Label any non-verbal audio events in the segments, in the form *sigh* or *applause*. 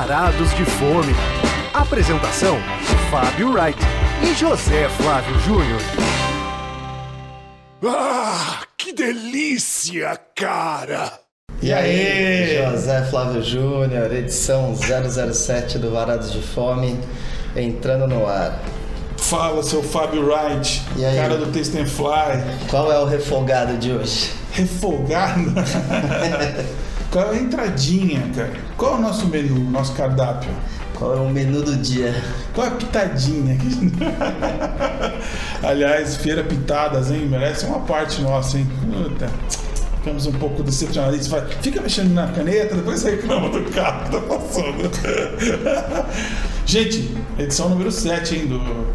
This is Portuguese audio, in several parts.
Varados de Fome. Apresentação: Fábio Wright e José Flávio Júnior. Ah, que delícia, cara! E aí, José Flávio Júnior, edição 007 do Varados de Fome, entrando no ar. Fala, seu Fábio Wright, E aí? cara do Taste and Fly. Qual é o refogado de hoje? Refogado? *laughs* Qual é a entradinha, cara? Qual é o nosso menu, nosso cardápio? Qual é o menu do dia? Qual é a pitadinha? *laughs* Aliás, feira pitadas, hein? Merece uma parte nossa, hein? Puta. Ficamos um pouco decepcionados. Vai, Fica mexendo na caneta, depois reclama do carro que tá passando. *laughs* Gente, edição número 7, hein? Do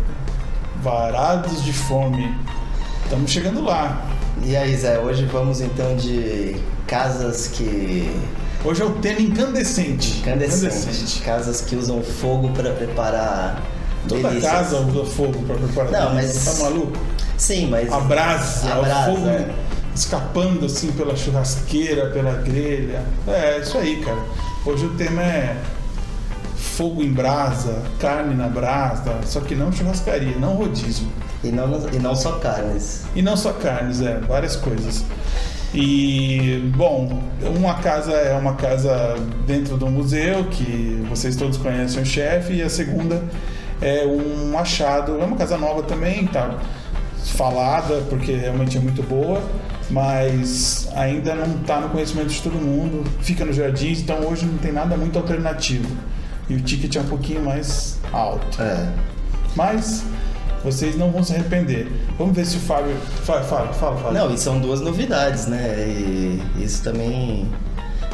Varados de Fome. Estamos chegando lá. E aí, Zé, hoje vamos então de casas que. Hoje é o tema incandescente. Incandescentes. Casas que usam fogo para preparar. Toda delícias. casa usa fogo para preparar. Não, delícia. mas- Tá maluco? Sim, mas. A brasa, A brasa, o fogo é. escapando assim pela churrasqueira, pela grelha. É, isso aí, cara. Hoje o tema é fogo em brasa, carne na brasa, só que não churrascaria, não rodízio. E não, e não só carnes. E não só carnes, é, várias coisas. E, bom, uma casa é uma casa dentro do museu, que vocês todos conhecem o chefe, e a segunda é um achado, é uma casa nova também, tá falada, porque realmente é muito boa, mas ainda não está no conhecimento de todo mundo, fica nos jardins, então hoje não tem nada muito alternativo. E o ticket é um pouquinho mais alto. É. Mas vocês não vão se arrepender. Vamos ver se o Fábio. Fala, fala, fala. fala. Não, e são duas novidades, né? E isso também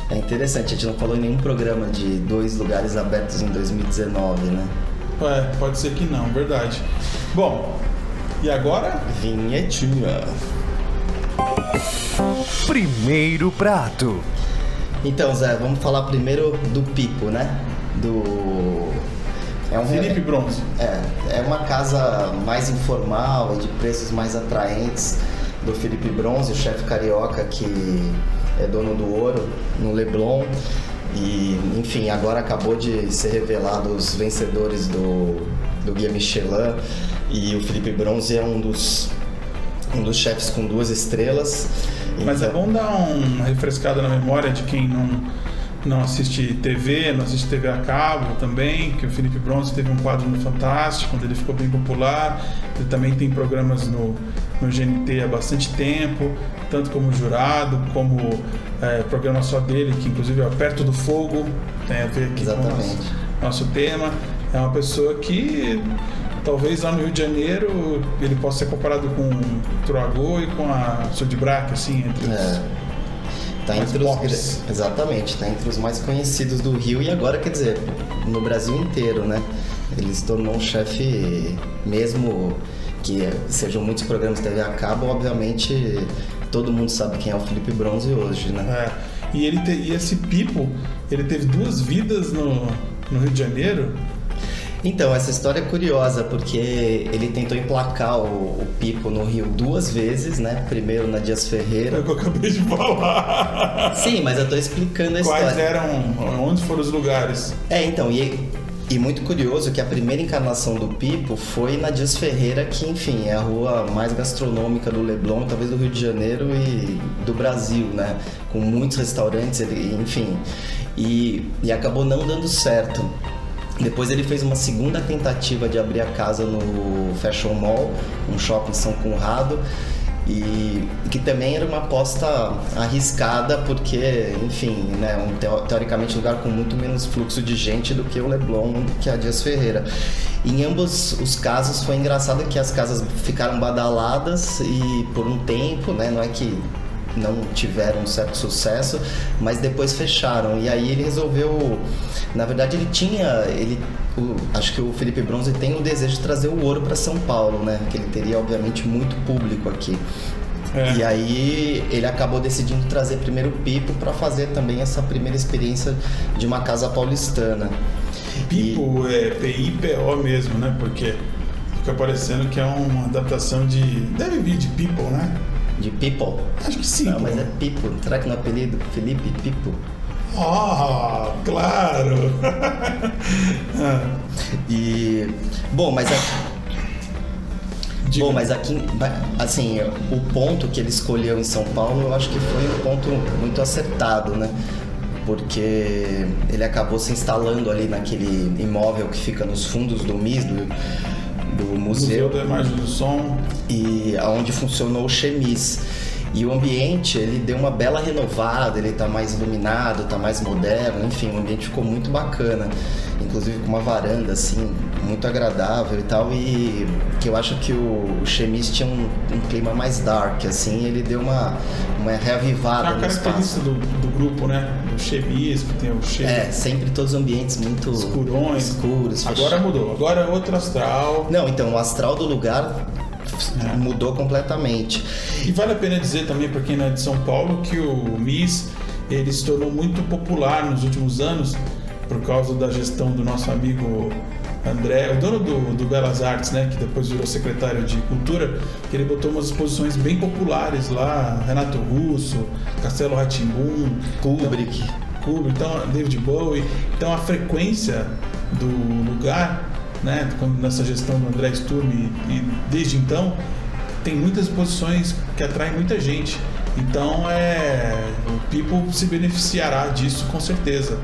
é interessante. A gente não falou em nenhum programa de dois lugares abertos em 2019, né? É, pode ser que não, verdade. Bom, e agora? Vinhetinha. Primeiro prato. Então, Zé, vamos falar primeiro do Pipo, né? Do. É um Felipe Bronze. É, é uma casa mais informal e de preços mais atraentes do Felipe Bronze, o chefe carioca que é dono do ouro no Leblon. E, enfim, agora acabou de ser revelado os vencedores do, do Guia Michelin. E o Felipe Bronze é um dos, um dos chefes com duas estrelas. Mas é Então- bom dar uma refrescada na memória de quem não, não assiste TV, não assiste TV a cabo também, que o Felipe Bronze teve um quadro no Fantástico, onde ele ficou bem popular. Ele também tem programas no, no GNT há bastante tempo, tanto como jurado, como é, programa só dele, que inclusive é Perto do Fogo, tem a ver aqui com o Exatamente. nosso, nosso tema. É uma pessoa que talvez lá no Rio de Janeiro ele possa ser comparado com o Troagô e com a Sudbrac, assim, entre os... Tá entre os, exatamente, tá entre os mais conhecidos do Rio e agora, quer dizer, no Brasil inteiro, né? Ele se tornou um chefe, mesmo que sejam muitos programas de TV a cabo, obviamente todo mundo sabe quem é o Felipe Bronze hoje, né? É. E, ele te- e esse Pipo, ele teve duas vidas no, no Rio de Janeiro. Então, essa história é curiosa, porque ele tentou emplacar o, o Pipo no Rio duas vezes, né? Primeiro na Dias É Ferreira. o que eu acabei de falar. Sim, mas eu tô explicando a Quais história. eram, onde foram os lugares? É, então, e, e muito curioso que a primeira encarnação do Pipo foi na Dias Ferreira, que, enfim, é a rua mais gastronômica do Leblon, talvez do Rio de Janeiro e do Brasil, né? Com muitos restaurantes, enfim. E, e acabou não dando certo. Depois ele fez uma segunda tentativa de abrir a casa no Fashion Mall, um shopping em São Conrado, e que também era uma aposta arriscada porque, enfim, né, um teo- teoricamente lugar com muito menos fluxo de gente do que o Leblon, que a Dias Ferreira. Em ambos os casos foi engraçado que as casas ficaram badaladas e por um tempo, né, não é que não tiveram um certo sucesso, mas depois fecharam. E aí ele resolveu, na verdade ele tinha, ele, o- acho que o Felipe Bronze tem o desejo de trazer o ouro para São Paulo, né? Que ele teria obviamente muito público aqui. É. E aí ele acabou decidindo trazer primeiro o Pipo para fazer também essa primeira experiência de uma casa paulistana. Pipo é P-I-P-O mesmo, né? Porque fica parecendo que é uma adaptação de. Deve vir de People, né? De People. Acho que sim. Não, mas é Pipo. Será que no apelido Felipe Pipo? Ah, claro! *laughs* E. Bom, mas aqui, Diga. bom, mas aqui, assim, o ponto que ele escolheu em São Paulo, eu acho que foi um ponto muito acertado, né? Porque ele acabou se instalando ali naquele imóvel que fica nos fundos do MIS, do, do Museu museu, da Imagem do Som. e aonde funcionou o Chemis. E o ambiente, ele deu uma bela renovada, ele tá mais iluminado, tá mais moderno, enfim, o ambiente ficou muito bacana. Inclusive com uma varanda, assim, muito agradável e tal. E que eu acho que o, o Chemis tinha um, um clima mais dark, assim, ele deu uma, uma reavivada a no espaço. do, do grupo, né? Do Chemis, que tem o cheiro É, sempre todos os ambientes muito escurões. escuros, Agora mudou. Agora é outro astral. Não, então o astral do lugar É. mudou completamente. E vale a pena dizer também para quem não é de São Paulo que o MIS ele se tornou muito popular nos últimos anos por causa da gestão do nosso amigo André, o dono do, do Belas Artes, né, que depois virou secretário de Cultura, que ele botou umas exposições bem populares lá, Renato Russo, Castelo Ratimbum, Kubrick. Kubrick, então David Bowie, então a frequência do lugar, né, nessa gestão do André Sturm e, e desde então tem muitas exposições que atraem muita gente. Então é o People se beneficiará disso com certeza.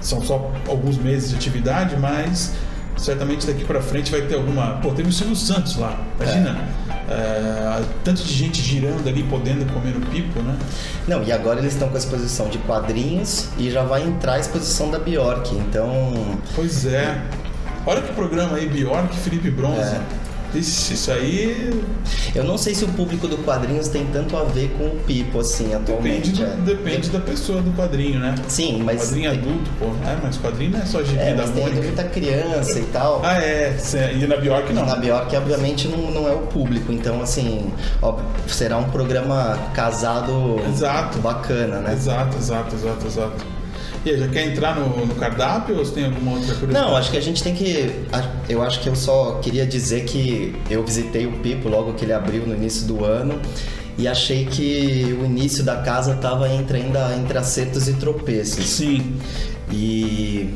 São só alguns meses de atividade, mas certamente daqui para frente vai ter alguma. Pô, teve o Silvio Santos lá. Imagina, é, tanto de gente girando ali, podendo comer no Pipo, né? Não, e agora eles estão com a exposição de quadrinhos e já vai entrar a exposição da Bjork. Então, Pois é. Olha que programa aí, Bjork Felipe Bronze. É. Ixi, isso aí eu não sei se o público do quadrinhos tem tanto a ver com o Pipo, assim, atualmente. depende, é. depende da pessoa do quadrinho, né? Sim, mas. quadrinho tem, adulto, pô. É, mas quadrinho não é só gibi é, da mas tem Mônica. muita criança e tal. Ah, é. E na Bjork não. Na Bjork, obviamente, não, não é o público. Então, assim, ó, será um programa casado Exato. bacana, né? Exato, exato, exato, exato. E aí, já quer entrar no, no cardápio ou você tem alguma outra curiosidade? Não, acho que a gente tem que. Eu acho que eu só queria dizer que eu visitei o Pipo logo que ele abriu no início do ano e achei que o início da casa estava entre ainda entre acertos e tropeços. Sim. E,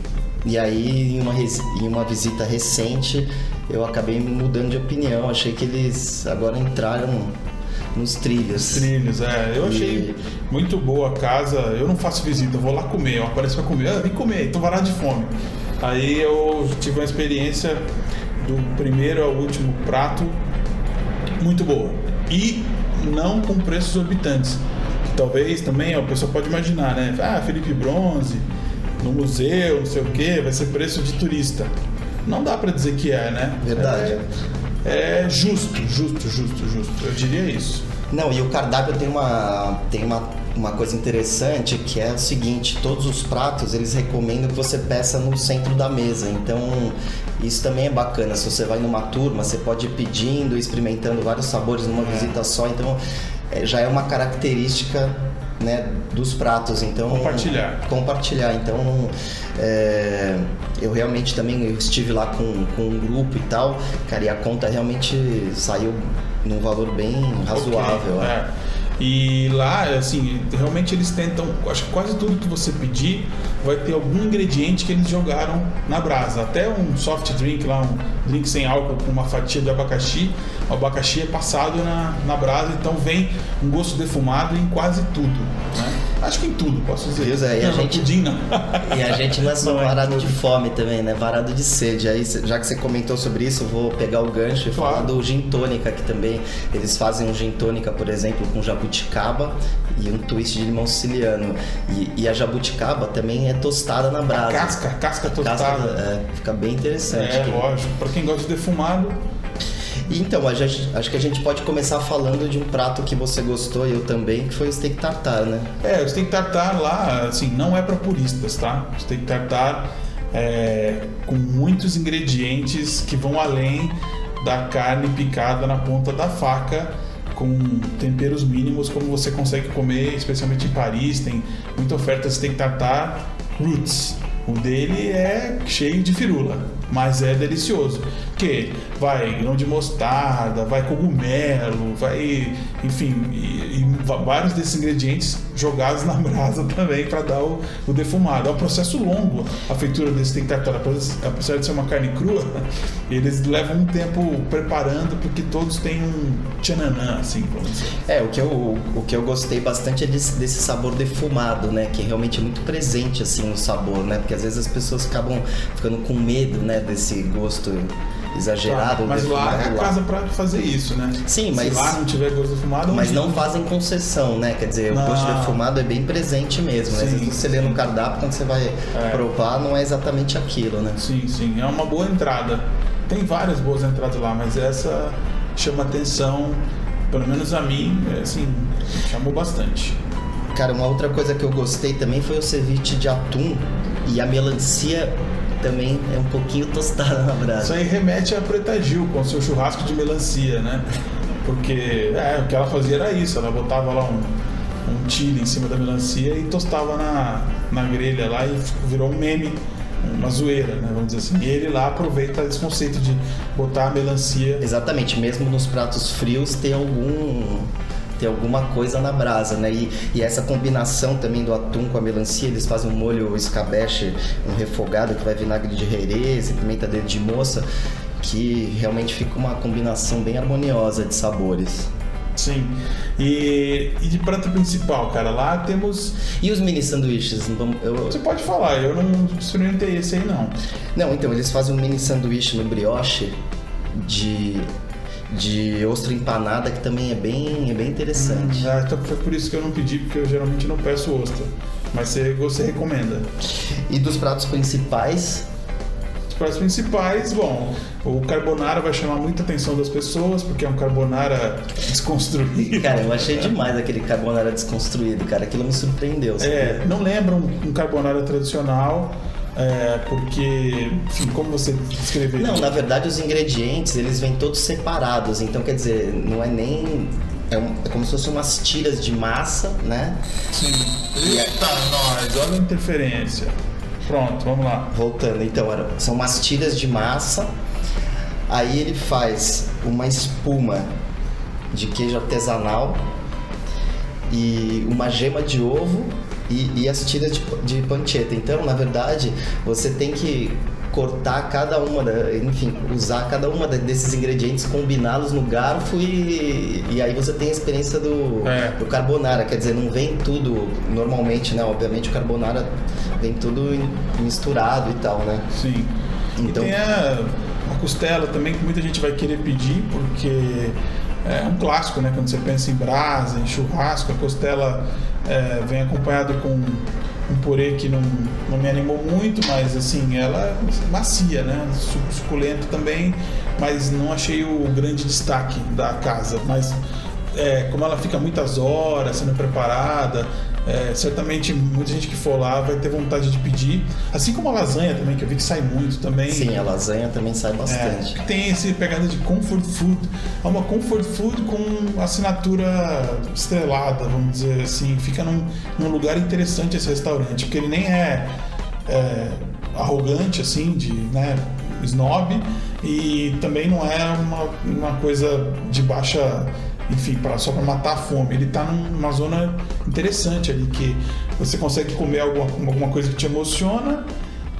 e aí, em uma, em uma visita recente, eu acabei mudando de opinião. Achei que eles agora entraram nos trilhos. Trilhos, é. Eu achei E- muito boa a casa. Eu não faço visita, eu vou lá comer. Eu apareço pra comer. Ah, vem comer, tô varado de fome. Aí eu tive uma experiência do primeiro ao último prato muito boa. E não com preços exorbitantes. Que talvez também a pessoa pode imaginar, né? Ah, Felipe Bronze, no museu, não sei o que, vai ser preço de turista. Não dá pra dizer que é, né? Verdade. É, é justo, justo, justo, justo. Eu diria isso. Não, e o cardápio tem uma, tem uma, uma coisa interessante que é o seguinte, todos os pratos eles recomendam que você peça no centro da mesa. Então isso também é bacana. Se você vai numa turma, você pode ir pedindo, experimentando vários sabores numa visita só. Então é, já é uma característica né, dos pratos. Então Compartilhar. compartilhar. Então, é, eu realmente também eu estive lá com, com um grupo e tal, cara, e a conta realmente saiu num valor bem razoável. Ok, né? é. E lá, assim, realmente eles tentam, acho que quase tudo que você pedir vai ter algum ingrediente que eles jogaram na brasa. Até um soft drink lá, um drink sem álcool com uma fatia de abacaxi. O abacaxi é passado na, na brasa, então vem um gosto defumado em quase tudo. Né? Acho que em tudo, posso dizer. Zé? *laughs* E a gente- pudim não. E a gente é só Não é varado tudo. de fome também, né? Varado de sede. Aí, já que você comentou sobre isso, eu vou pegar o gancho e Claro. falar do gin tônica, que também eles fazem um gin tônica, por exemplo, com jabuticaba e um twist de limão siciliano. E, e a jabuticaba também é tostada na brasa. casca, casca tostada. Casca, é, fica bem interessante. É, Quem- lógico. Pra quem gosta de defumado, Então, gente- acho que a gente pode começar falando de um prato que você gostou e eu também, que foi o steak tartar, né? É, o steak tartar lá, assim, não é para puristas, tá? O steak tartar é com muitos ingredientes que vão além da carne picada na ponta da faca, com temperos mínimos, como você consegue comer, especialmente em Paris, tem muita oferta de steak tartar roots. O dele é cheio de firula. mas é delicioso. Que vai grão de mostarda, vai cogumelo, vai, enfim, e, e vários desses ingredientes jogados na brasa *laughs* também para dar o, o, defumado. É um processo longo a feitura desse tentatório, apesar de ser uma carne crua, *laughs* eles levam um tempo preparando porque todos têm um tchananã, assim. É, o que eu, o que eu gostei bastante é desse, desse sabor defumado, né, que é realmente muito presente assim no sabor, né, porque às vezes as pessoas acabam ficando com medo, né, desse gosto exagerado. mas lá é a casa para fazer isso, né? Sim, mas. Se lá não tiver gosto defumado. Mas não fazem concessão, né? Quer dizer, não. o gosto defumado é bem presente mesmo, né? Sim, você lê no cardápio, quando você vai é. provar, não é exatamente aquilo, né? Sim, sim. É uma boa entrada. Tem várias boas entradas lá, mas essa chama atenção, pelo menos a mim, é, assim, chamou bastante. Cara, uma outra coisa que eu gostei também foi o ceviche de atum e a melancia também é um pouquinho *laughs* tostada na brasa. Isso aí remete a Preta Gil com seu churrasco de melancia, né? Porque é, o que ela fazia era isso, ela botava lá um, um chile em cima da melancia e tostava na, na grelha lá e virou um meme, uma zoeira, né? Vamos dizer assim. E ele lá aproveita esse conceito de botar a melancia. Exatamente, mesmo nos pratos frios tem algum ter alguma coisa na brasa, né? E, e, essa combinação também do atum com a melancia, eles fazem um molho escabeche, um refogado que vai vinagre de herês, pimenta dedo de moça, que realmente fica uma combinação bem harmoniosa de sabores. Sim. E, e, de prato principal, cara, lá temos. E os mini sanduíches? Eu... Você pode falar, eu não experimentei esse aí não. Não, então, eles fazem um mini sanduíche no brioche de de ostra empanada que também é bem, é bem interessante. Hum, ah, então foi por isso que eu não pedi, porque eu geralmente não peço ostra. Mas você, você recomenda. E dos pratos principais? Os pratos principais, bom, o carbonara vai chamar muita atenção das pessoas, porque é um carbonara *laughs* desconstruído. Cara, eu achei demais aquele carbonara desconstruído, cara. Aquilo me surpreendeu. É, não lembra um, um carbonara tradicional é, porque, enfim, como você descreveu? Não, na verdade os ingredientes eles vêm todos separados, então quer dizer, não é nem é, um, é, como se fossem umas tiras de massa, né? Sim. Eita, nós, olha a interferência. Pronto, vamos lá. Voltando, então, são umas tiras de massa. Aí ele faz uma espuma de queijo artesanal e uma gema de ovo e, e as tiras de, de panceta. Então, na verdade, você tem que cortar cada uma, da, enfim, usar cada uma desses ingredientes, combiná-los no garfo e, e aí você tem a experiência do, é. do carbonara. Quer dizer, não vem tudo normalmente, né? Obviamente o carbonara vem tudo misturado e tal, né? Sim. Então, e tem a, a costela também que muita gente vai querer pedir porque é um clássico, né? Quando você pensa em brasa, em churrasco, a costela é, vem acompanhado com um purê que não, não me animou muito, mas assim, ela macia, né? Suculento também, mas não achei o grande destaque da casa. Mas é, como ela fica muitas horas sendo preparada, é, certamente muita gente que for lá vai ter vontade de pedir. Assim como a lasanha também, que eu vi que sai muito também. Sim, a lasanha também sai bastante. É, tem esse pegada de comfort food. É uma comfort food com assinatura estrelada, vamos dizer assim. Fica num, num lugar interessante esse restaurante, porque ele nem é, é arrogante, assim, de né, snob, e também não é uma, uma coisa de baixa enfim, pra, só para matar a fome. Ele está numa zona interessante ali, que você consegue comer alguma, alguma coisa que te emociona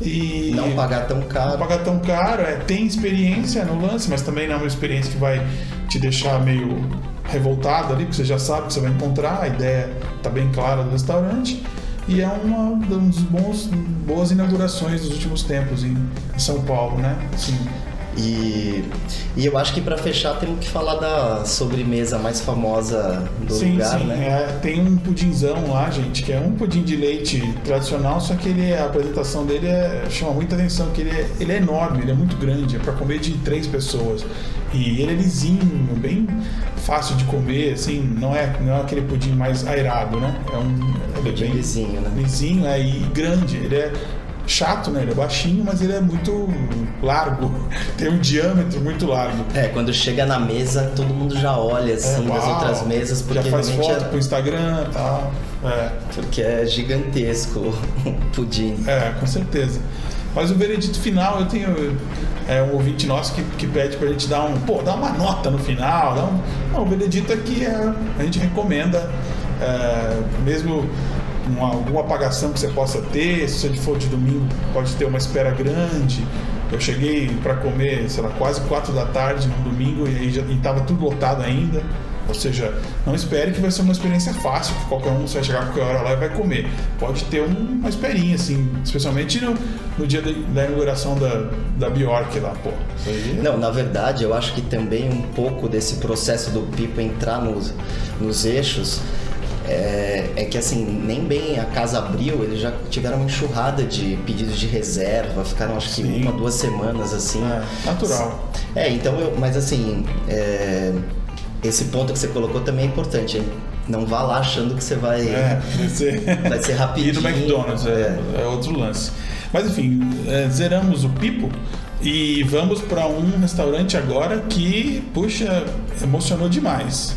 e não pagar tão caro. Não pagar tão caro, é, tem experiência no lance, mas também não é uma experiência que vai te deixar meio revoltado ali, porque você já sabe que você vai encontrar, a ideia está bem clara do restaurante. E é uma, das bons, boas inaugurações dos últimos tempos em, em São Paulo, né? Sim. E, e eu acho que para fechar temos que falar da sobremesa mais famosa do sim, lugar, sim. né? É, tem um pudinzão lá, gente, que é um pudim de leite tradicional, só que ele, a apresentação dele é, chama muita atenção, que ele é, ele é enorme, ele é muito grande, é para comer de três pessoas. E ele é lisinho, bem fácil de comer, assim, não é, não é aquele pudim mais airado, né? É um ele é bem lisinho, né? Lisinho, é, e grande. Ele é chato, né? Ele é baixinho, mas ele é muito largo. *laughs* Tem um diâmetro muito largo. É, quando chega na mesa, todo mundo já olha assim é, das outras mesas. Porque já faz foto é... pro Instagram e tal. É. Porque é gigantesco *laughs* o pudim. É, com certeza. Mas o veredito final, eu tenho é, um ouvinte nosso que, que pede pra gente dar um, pô, dar uma nota no final. Dar um, não, o veredito aqui é, a gente recomenda, é, mesmo uma, alguma apagação que você possa ter, se você for de domingo, pode ter uma espera grande. Eu cheguei para comer, sei lá, quase quatro da tarde no domingo e aí já estava tudo lotado ainda. Ou seja, não espere que vai ser uma experiência fácil, que qualquer um vai chegar a qualquer hora lá e vai comer. Pode ter uma esperinha, assim, especialmente no, no dia da, da, inauguração da, da Bjork lá, pô. Não, na verdade, eu acho que também um pouco desse processo do Pipo entrar nos, nos eixos é, é, que assim, nem bem a casa abriu, eles já tiveram uma enxurrada de pedidos de reserva, ficaram acho que Sim. uma, duas semanas assim. É, natural. É, então eu, mas assim, é, esse ponto que você colocou também é importante, hein? Não vá lá achando que você vai. É, vai ser, *laughs* vai ser *laughs* rapidinho. E no McDonald's, é, é. é outro lance. Mas enfim, é, zeramos o pipo e vamos para um restaurante agora que, puxa, emocionou demais.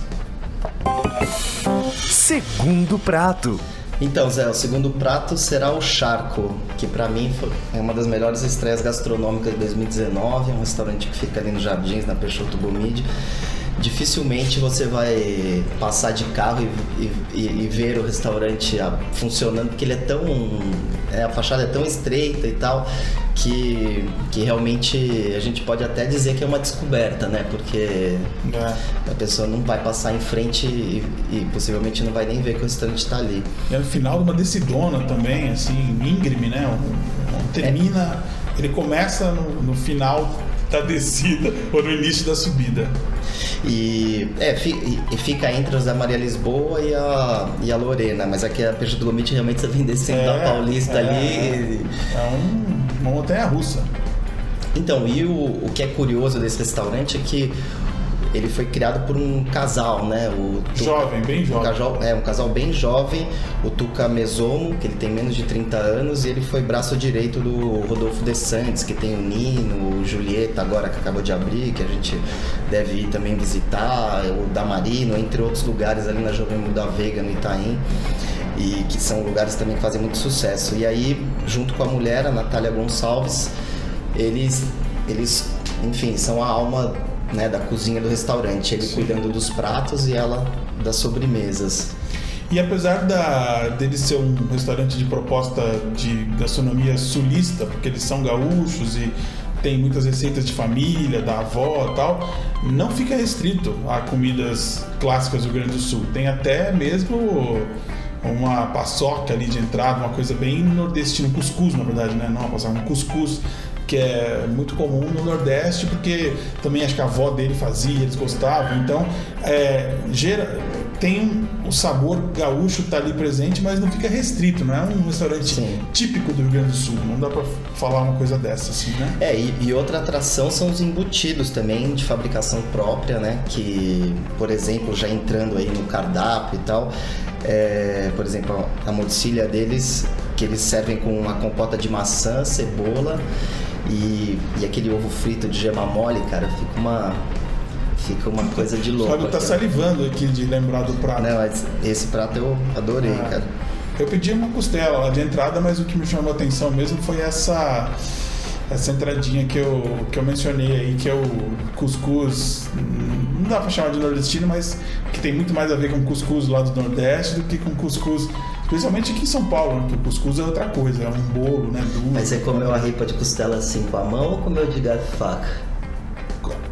Segundo prato. Então, Zé, o segundo prato será o Charco, que para mim é uma das melhores estreias gastronômicas de 2019. É um restaurante que fica ali nos Jardins, na Peixoto Gomide dificilmente você vai passar de carro e, e, e, ver o restaurante funcionando, porque ele é tão. É, a fachada é tão estreita e tal, que, que realmente a gente pode até dizer que é uma descoberta, né? Porque é. a pessoa não vai passar em frente e, e, possivelmente não vai nem ver que o restaurante está ali. É o final de uma decidona também, assim, íngreme, né? Um, um, termina. É. Ele começa no, no final da descida ou no início da subida. E, é, fica entre os da Maria Lisboa e a, e a Lorena, mas aqui a Peixe do Gomite realmente você vem descendo é, da Paulista é, ali. É um, uma montanha russa. Então, e o, o que é curioso desse restaurante é que ele foi criado por um casal, né? O Tuca, jovem, bem jovem. Um casal, é, um casal bem jovem, o Tuca Mesomo, que ele tem menos de 30 anos, e ele foi braço direito do Rodolfo De Santos, que tem o Nino, o Julieta agora que acabou de abrir, que a gente deve ir também visitar, o Damarino, entre outros lugares ali na Jovem Muda Veiga, no Itaim e que são lugares também que fazem muito sucesso. E aí, junto com a mulher, a Natália Gonçalves, eles, eles enfim, são a alma né, da cozinha do restaurante, ele Sim. cuidando dos pratos e ela das sobremesas. E apesar da, dele ser um restaurante de proposta de gastronomia sulista, porque eles são gaúchos e tem muitas receitas de família, da avó e tal, não fica restrito a comidas clássicas do Rio Grande do Sul. Tem até mesmo uma paçoca ali de entrada, uma coisa bem nordestina, um cuscuz na verdade, né? Não, um cuscuz que é muito comum no Nordeste, porque também acho que a avó dele fazia, eles gostavam. Então, é, gera, tem o sabor gaúcho tá ali presente, mas não fica restrito, não é um restaurante Sim. típico do Rio Grande do Sul. Não dá para falar uma coisa dessa, assim, né? É, e, e, outra atração são os embutidos também de fabricação própria, né? Que, por exemplo, já entrando aí no cardápio e tal, é, por exemplo, a morcilha deles, que eles servem com uma compota de maçã, cebola e, e aquele ovo frito de gema mole, cara, fica uma, fica uma coisa de louco. Fábio tá aqui, salivando aqui de lembrar do prato. Não, esse prato eu adorei, ah, cara. Eu pedi uma costela lá de entrada, mas o que me chamou a atenção mesmo foi essa essa entradinha que eu, que eu mencionei aí, que é o cuscuz, não dá pra chamar de nordestino, mas que tem muito mais a ver com cuscuz lá do Nordeste do que com cuscuz Principalmente aqui em São Paulo, né? que o cuscuz é outra coisa, é um bolo, né? Duro. Mas você comeu a ripa de costela assim com a mão ou comeu de garfo faca?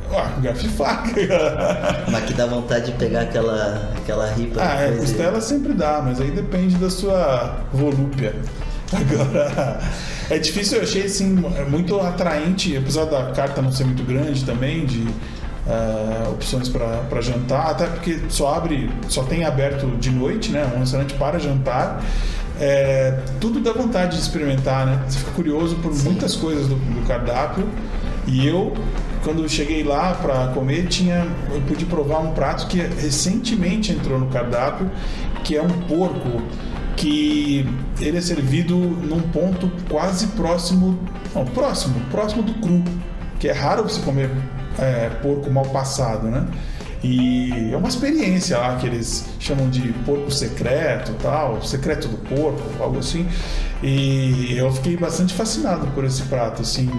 Ah, garfo e faca. *laughs* mas que dá vontade de pegar aquela, aquela ripa. Ah, é, costela sempre dá, mas aí depende da sua volúpia. *laughs* Agora, é difícil, eu achei assim, muito atraente, apesar da carta não ser muito grande também, de uh, opções para jantar, até porque só abre, só tem aberto de noite, né? Um restaurante para jantar. É, tudo dá vontade de experimentar, né? Você fica curioso por Sim. muitas coisas do, do, cardápio. E eu, quando cheguei lá para comer, tinha, eu pude provar um prato que recentemente entrou no cardápio, que é um porco que ele é servido num ponto quase próximo, não, próximo, próximo do cru, que é raro você comer é, porco mal passado, né? E é uma experiência lá que eles chamam de porco secreto, tal, secreto do porco, algo assim. E eu fiquei bastante fascinado por esse prato, assim,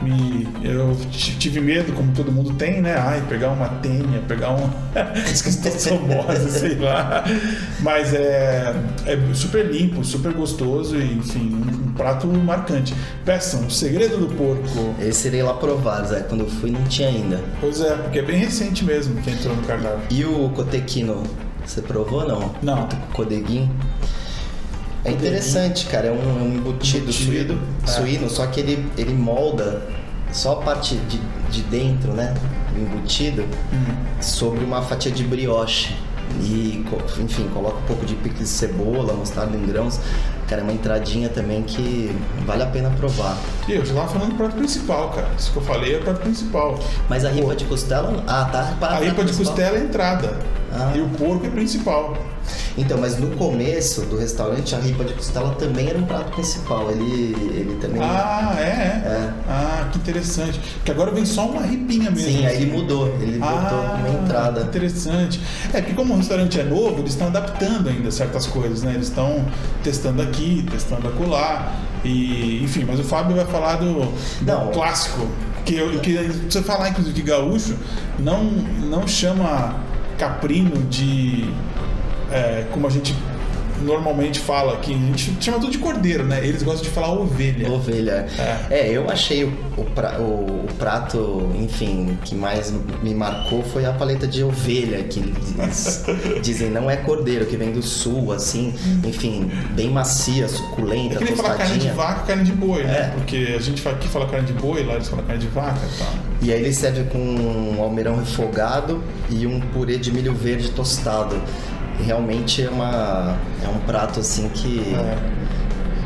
me, eu tive medo, como todo mundo tem, né? Ai, pegar uma tenha, pegar um *laughs* esquistossomose, sei lá. Mas é, é super limpo, super gostoso e, enfim, prato marcante. Peçam, o segredo do porco. Esse irei lá provar, Zé. Quando eu fui não tinha ainda. Pois é, porque é bem recente mesmo que entrou no cardápio. E o cotequino, você provou ou não? Não. O codeguinho? É interessante, cara. É um, é um embutido, Embutido, suíno, é. suíno, só que ele, ele molda só a parte de, de dentro, né? Do embutido, sobre uma fatia de brioche. E, enfim, coloca um pouco de picles de cebola, mostarda em grãos. Cara, é uma entradinha também que vale a pena provar. E eu já tava falando do prato principal, cara. Isso que eu falei é o prato principal. Mas a ripa de costela. Ah, tá. A ripa de costela é entrada. Ah. E o porco é principal. Então, mas no começo do restaurante, a ripa de costela também era um prato principal. Ele, ele também. Ah, é, é. É. Ah, que interessante. Porque agora vem só uma ripinha mesmo. Sim, aí ele mudou. Ele botou Ah, uma entrada. Interessante. É porque como o restaurante é novo, eles estão adaptando ainda certas coisas, né? Eles estão testando aqui, testando acolá. E, enfim, mas o Fábio vai falar do, do Não. clássico. Que, eu- que você falar, inclusive, que gaúcho não, não chama caprino de. é, como a gente normalmente fala aqui, a gente chama tudo de cordeiro, né? Eles gostam de falar ovelha. Ovelha. É, eu achei o, o, pra- o- o prato, enfim, que mais me marcou foi a paleta de ovelha, que eles *laughs* dizem não é cordeiro, que vem do sul, assim, enfim, bem macia, É suculenta, que nem falar carne de tostadinha. vaca carne de boi, né? É. Porque a gente aqui fala carne de boi, lá eles falam carne de vaca e tal. E aí ele serve com um almeirão refogado e um purê de milho verde tostado. Realmente é, uma, é um prato assim que. É.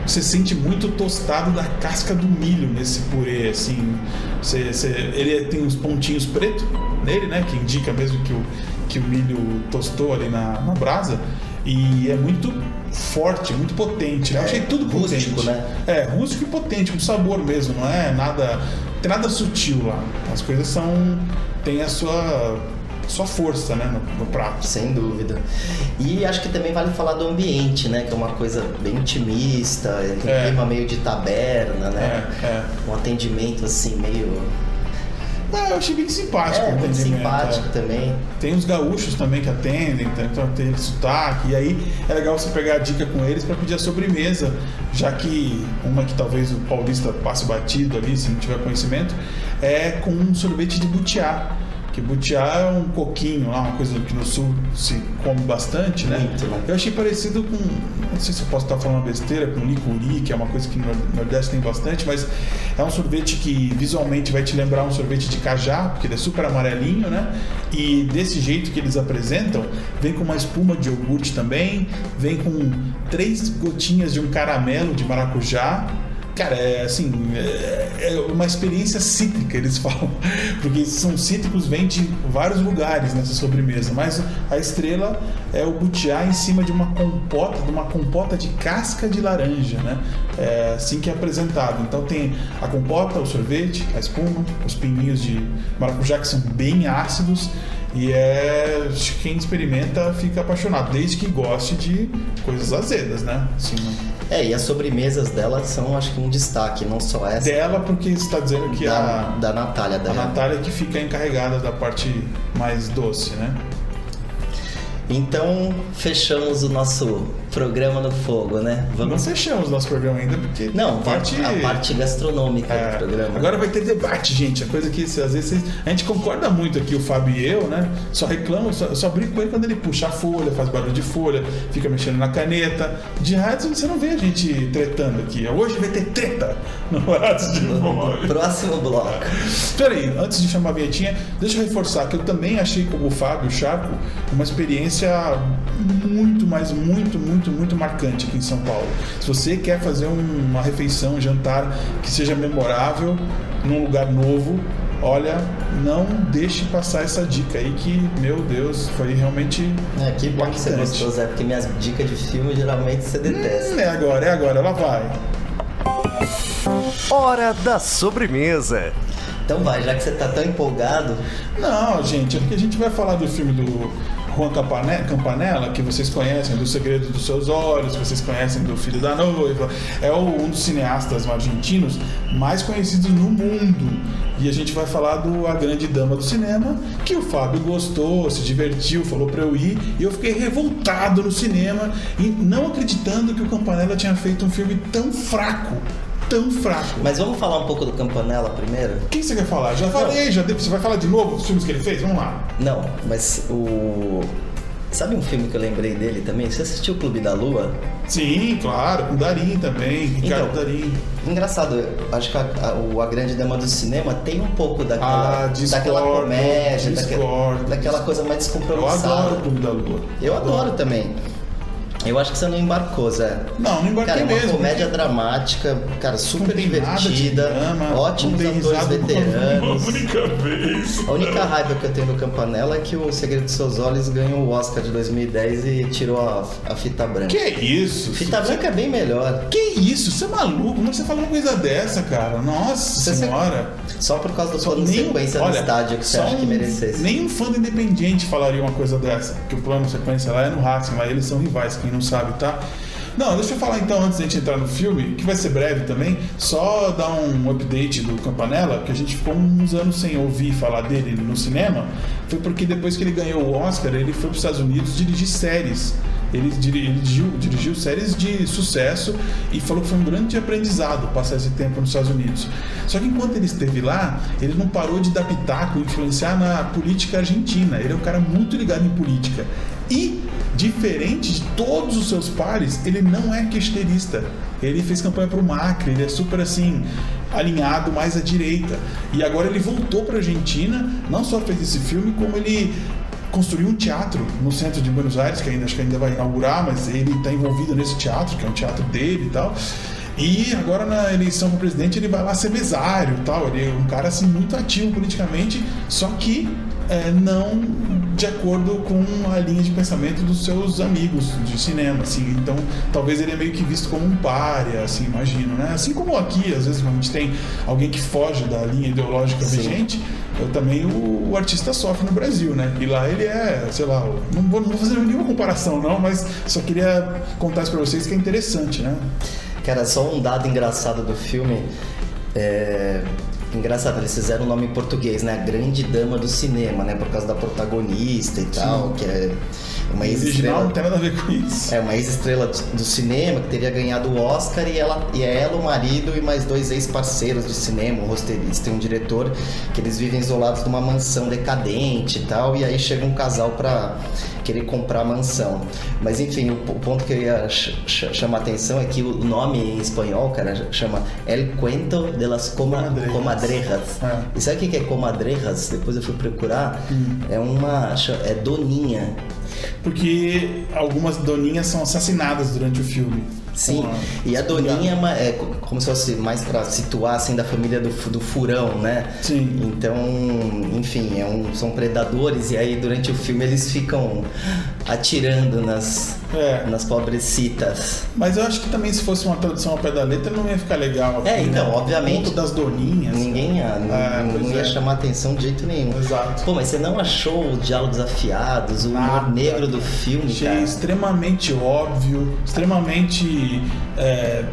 Você sente muito tostado da casca do milho nesse purê, assim. Você, você- ele tem uns pontinhos pretos nele, né? Que indica mesmo que o, que o milho tostou ali na, na brasa. E é muito forte, muito potente. né? Eu É, achei tudo potente. rústico, né? É, rústico e potente, com sabor mesmo, não é nada. Não tem nada sutil lá. As coisas são. tem a sua, sua força, né? No, no prato. Sem dúvida. E acho que também vale falar do ambiente, né? Que é uma coisa bem intimista, tem É. clima meio de taberna, né? É, é. Um atendimento assim meio. Eu achei bem simpático É, o muito simpático é. também. Tem os gaúchos também que atendem, tá? então tem sotaque. E aí é legal você pegar a dica com eles para pedir a sobremesa, já que uma que talvez o paulista passe batido ali, se não tiver conhecimento, é com um sorvete de butiá. Que butiá é um coquinho lá, uma coisa que no sul se come bastante, né? Muito, né? Eu achei parecido com, não sei se eu posso estar falando besteira, com licuri, que é uma coisa que no Nordeste tem bastante, mas é um sorvete que visualmente vai te lembrar um sorvete de cajá, porque ele é super amarelinho, né? E desse jeito que eles apresentam, vem com uma espuma de iogurte também, vem com três gotinhas de um caramelo de maracujá. Cara, é assim, é é uma experiência cítrica, eles *laughs* falam. Porque são cítricos, vêm de vários lugares nessa sobremesa. Mas a estrela é o butiá em cima de uma compota, de uma compota de casca de laranja, né? É assim que é apresentado. Então tem a compota, o sorvete, a espuma, os pinguinhos de maracujá que são bem ácidos. E é. Quem experimenta fica apaixonado, desde que goste de coisas azedas, né? Assim, É, e as sobremesas dela são, acho que, um destaque, não só essa. dela, porque você está dizendo que da, a, da Natália, da a Natália é que fica encarregada da parte mais doce, né? Então, fechamos o nosso programa no fogo, né? Não fechamos nosso programa ainda, porque Não, a parte, a parte gastronômica é, do programa. Agora vai ter debate, gente. A coisa que às vezes a gente concorda muito aqui, o Fábio e eu, né? Só reclamo, só, só brinco com ele quando ele puxa a folha, faz barulho de folha, fica mexendo na caneta. De rádio você não vê a gente tretando aqui. Hoje vai ter treta no Horácio de Memória. Próximo bloco. Peraí, antes de chamar a vinhetinha, deixa eu reforçar que eu também achei, como o Fábio o Chaco, uma experiência muito, mas muito, muito, muito marcante aqui em São Paulo. Se você quer fazer um- uma refeição, um jantar que seja memorável, num lugar novo, olha, não deixe passar essa dica aí que, meu Deus, foi realmente. É, que bom que você impactante. gostou, Zé, porque minhas dicas de filme geralmente você detesta. Hum, é agora, é agora, ela vai. Hora da sobremesa. Então vai, já que você tá tão empolgado. Não, gente, é porque a gente vai falar do filme do Juan Campanella, que vocês conhecem do Segredo dos Seus Olhos, vocês conhecem do Filho da Noiva. É um dos cineastas argentinos mais conhecidos no mundo. E a gente vai falar do A Grande Dama do Cinema, que o Fábio gostou, se divertiu, falou pra eu ir. E eu fiquei revoltado no cinema, e não acreditando que o Campanella tinha feito um filme tão fraco tão fraco. Mas vamos falar um pouco do Campanella primeiro? O que você quer falar? Já falei, já você vai falar de novo dos filmes que ele fez? Vamos lá. Não, mas o. Sabe um filme que eu lembrei dele também? Você assistiu o Clube da Lua? Sim, claro, com Darim também, Ricardo então, Darim. Engraçado, acho que a, a, a, Grande Dama do Cinema tem um pouco daquela, ah, discordo, daquela comédia, daquela, daquela coisa mais descompromissada. Eu adoro o Clube da Lua. Eu adoro, adoro também. Eu acho que você não embarcou, Zé. Não, não embarquei cara, mesmo. É uma comédia porque... dramática, cara, super divertida. Drama, ótimos atores veteranos. *laughs* Uma única vez. A única raiva que eu tenho do Campanella é que o Segredo dos Seus Olhos ganhou o Oscar de 2010 e tirou a, a fita branca. Que isso? Fita branca é bem melhor. Que isso? Você é maluco? Como você fala uma coisa dessa, cara? Nossa você senhora. Só por causa do plano de sequência olha, do estádio que você acha que merecesse. Nem um fã do Independiente falaria uma coisa dessa. Que o plano de sequência lá é no Racing, mas eles são rivais. Quem não sabe, tá? Não, deixa eu falar então, antes da gente entrar no filme, que vai ser breve também, só dar um update do Campanella, que a gente ficou uns anos sem ouvir falar dele no cinema, foi porque depois que ele ganhou o Oscar, ele foi para os Estados Unidos dirigir séries. Ele dirigiu, dirigiu séries de sucesso e falou que foi um grande aprendizado passar esse tempo nos Estados Unidos. Só que enquanto ele esteve lá, ele não parou de dar pitaco, influenciar na política argentina. Ele é um cara muito ligado em política. E diferente de todos os seus pares, ele não é questeirista. Ele fez campanha para o Macri, ele é super assim alinhado mais à direita. E agora ele voltou para a Argentina, não só fez esse filme, como ele construiu um teatro no centro de Buenos Aires, que ainda acho que ainda vai inaugurar, mas ele está envolvido nesse teatro, que é um teatro dele e tal. E agora na eleição para presidente ele vai lá ser mesário tal. Ele é um cara assim muito ativo politicamente, só que é, não de acordo com a linha de pensamento dos seus amigos de cinema, assim. Então, talvez ele é meio que visto como um párea, assim, imagino, né? Assim como aqui, às vezes, a gente tem alguém que foge da linha ideológica Sim. vigente, eu também o, o, artista sofre no Brasil, né? E lá ele é, sei lá, não vou, não vou fazer nenhuma comparação, não, mas só queria contar isso pra vocês que é interessante, né? Cara, só um dado engraçado do filme. É, Engraçado, eles fizeram o nome em português, né? A Grande Dama do Cinema, né? Por causa da protagonista e tal, que é uma ex-estrela. não tem nada a ver com isso. É uma ex-estrela do cinema que teria ganhado o Oscar e ela e é ela, o marido e mais dois ex-parceiros de cinema, um roteirista e um diretor, que eles vivem isolados numa mansão decadente e tal, e aí chega um casal para querer comprar a mansão. Mas enfim, o, ponto que eu ia ch ch chamar a atenção é que o nome em espanhol, cara, chama El Cuento de las Coma Comadrejas. Comadrejas. É. E sabe o que é comadrejas? Depois eu fui procurar. Hum. É uma. É doninha porque algumas doninhas são assassinadas durante o filme. Sim, e a Doninha é, é como se fosse mais para situar assim da família do, do furão, né? Sim. Então, enfim, é um, são predadores e aí durante o filme eles ficam atirando nas, é. nas pobrecitas. Mas eu acho que também se fosse uma tradução ao pé da letra não ia ficar legal. é, então, né? obviamente. O das Doninhas. Ninguém ia, é, não, ia é. chamar atenção de jeito nenhum. Exato. Pô, mas você não achou os diálogos afiados, o humor negro do filme, Achei cara? extremamente óbvio, extremamente é,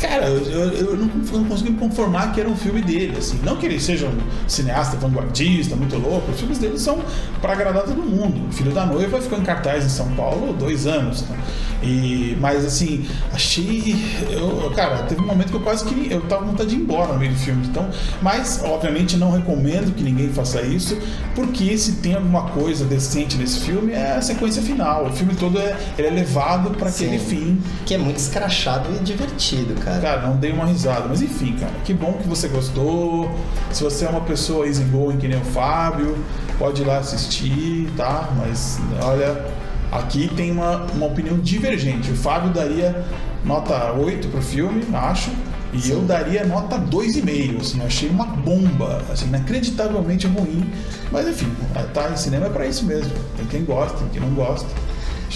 cara, eu, eu, eu, não, não consegui me conformar que era um filme dele, assim. Não que ele seja um cineasta vanguardista, muito louco. Os filmes dele são para agradar todo mundo. O Filho da Noiva ficou em cartaz em São Paulo dois anos. Né? E, mas assim, achei. Eu, cara, teve um momento que eu quase que eu tava com vontade de ir embora no meio do filme. Então, mas, obviamente, não recomendo que ninguém faça isso, porque se tem alguma coisa decente nesse filme, é a sequência final. O filme todo é, é levado para aquele fim. Que é muito escrachado e divertido, cara. Cara, não dei uma risada. Mas enfim, cara, que bom que você gostou. Se você é uma pessoa easygoing que nem o Fábio, pode ir lá assistir, tá? Mas olha Aqui tem uma, uma opinião divergente. O Fábio daria nota 8 pro filme, acho. E Sim. eu daria nota 2,5, assim, achei uma bomba, assim, inacreditavelmente ruim. Mas enfim, tá em cinema é pra isso mesmo. Tem quem gosta, tem quem não gosta.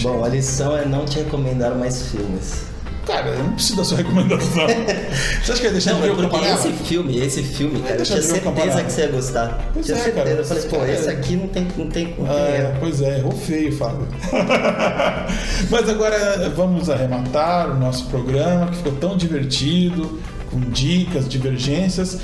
Bom, a lição é não te recomendar mais filmes. Cara, eu não preciso da sua recomendação. *laughs* você acha que ia deixar Não, de ver é o campanella? esse filme, esse filme, cara, eu tinha certeza que você ia gostar. Pois tinha é, certeza. cara, eu falei, pô, caras- esse aqui não tem, não tem, não tem É, erro. pois é, errou feio, Fábio. *laughs* Mas agora vamos arrematar o nosso programa, que ficou tão divertido, com dicas, divergências,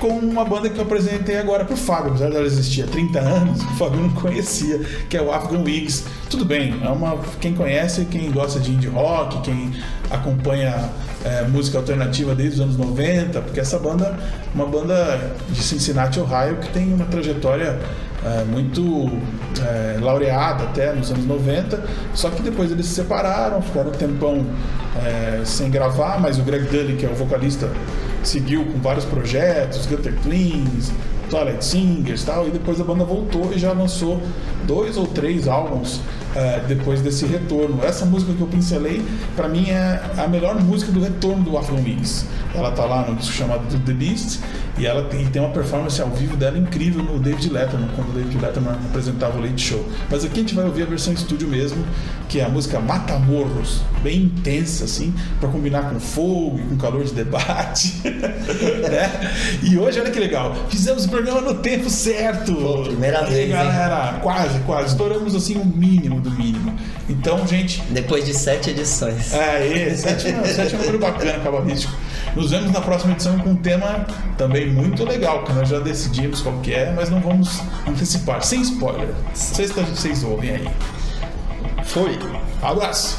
com uma banda que eu apresentei agora pro Fábio, apesar dela existir há 30 anos, *laughs* o Fábio não conhecia, que é o Afghan Wigs. Tudo bem, é uma, quem conhece, quem gosta de indie rock, quem acompanha é, música alternativa desde os anos 90, porque essa banda é uma banda de Cincinnati, Ohio, que tem uma trajetória é, muito é, laureada até nos anos 90, só que depois eles se separaram, ficaram um tempão é, sem gravar, mas o Greg Dully, que é o vocalista, seguiu com vários projetos, Gutter Twins, Twilight Singers tal, e depois a banda voltou e já lançou dois ou três álbuns é, depois desse retorno. Essa música que eu pincelei, pra mim é a melhor música do retorno do Afro Wings. Ela tá lá no disco chamado The Beast e ela tem, tem uma performance ao vivo dela incrível no David Letterman, quando o David Letterman apresentava o Late Show. Mas aqui a gente vai ouvir a versão estúdio mesmo, que é a música Matamorros, bem intensa assim, pra combinar com fogo e com calor de debate. *laughs* né? E hoje, olha que legal, fizemos o programa no tempo certo. Pô, primeira E aí, vez, hein? galera, quase, quase. Estouramos assim o mínimo do mínimo. Então, gente, Depois de sete edições. é, sétimo, sétimo número bacana, cabalístico. Nos vemos na próxima edição com um tema também muito legal, que nós já decidimos qual que é, mas não vamos antecipar, sem spoiler. Sexta vocês ouvem aí. Foi. Abraço!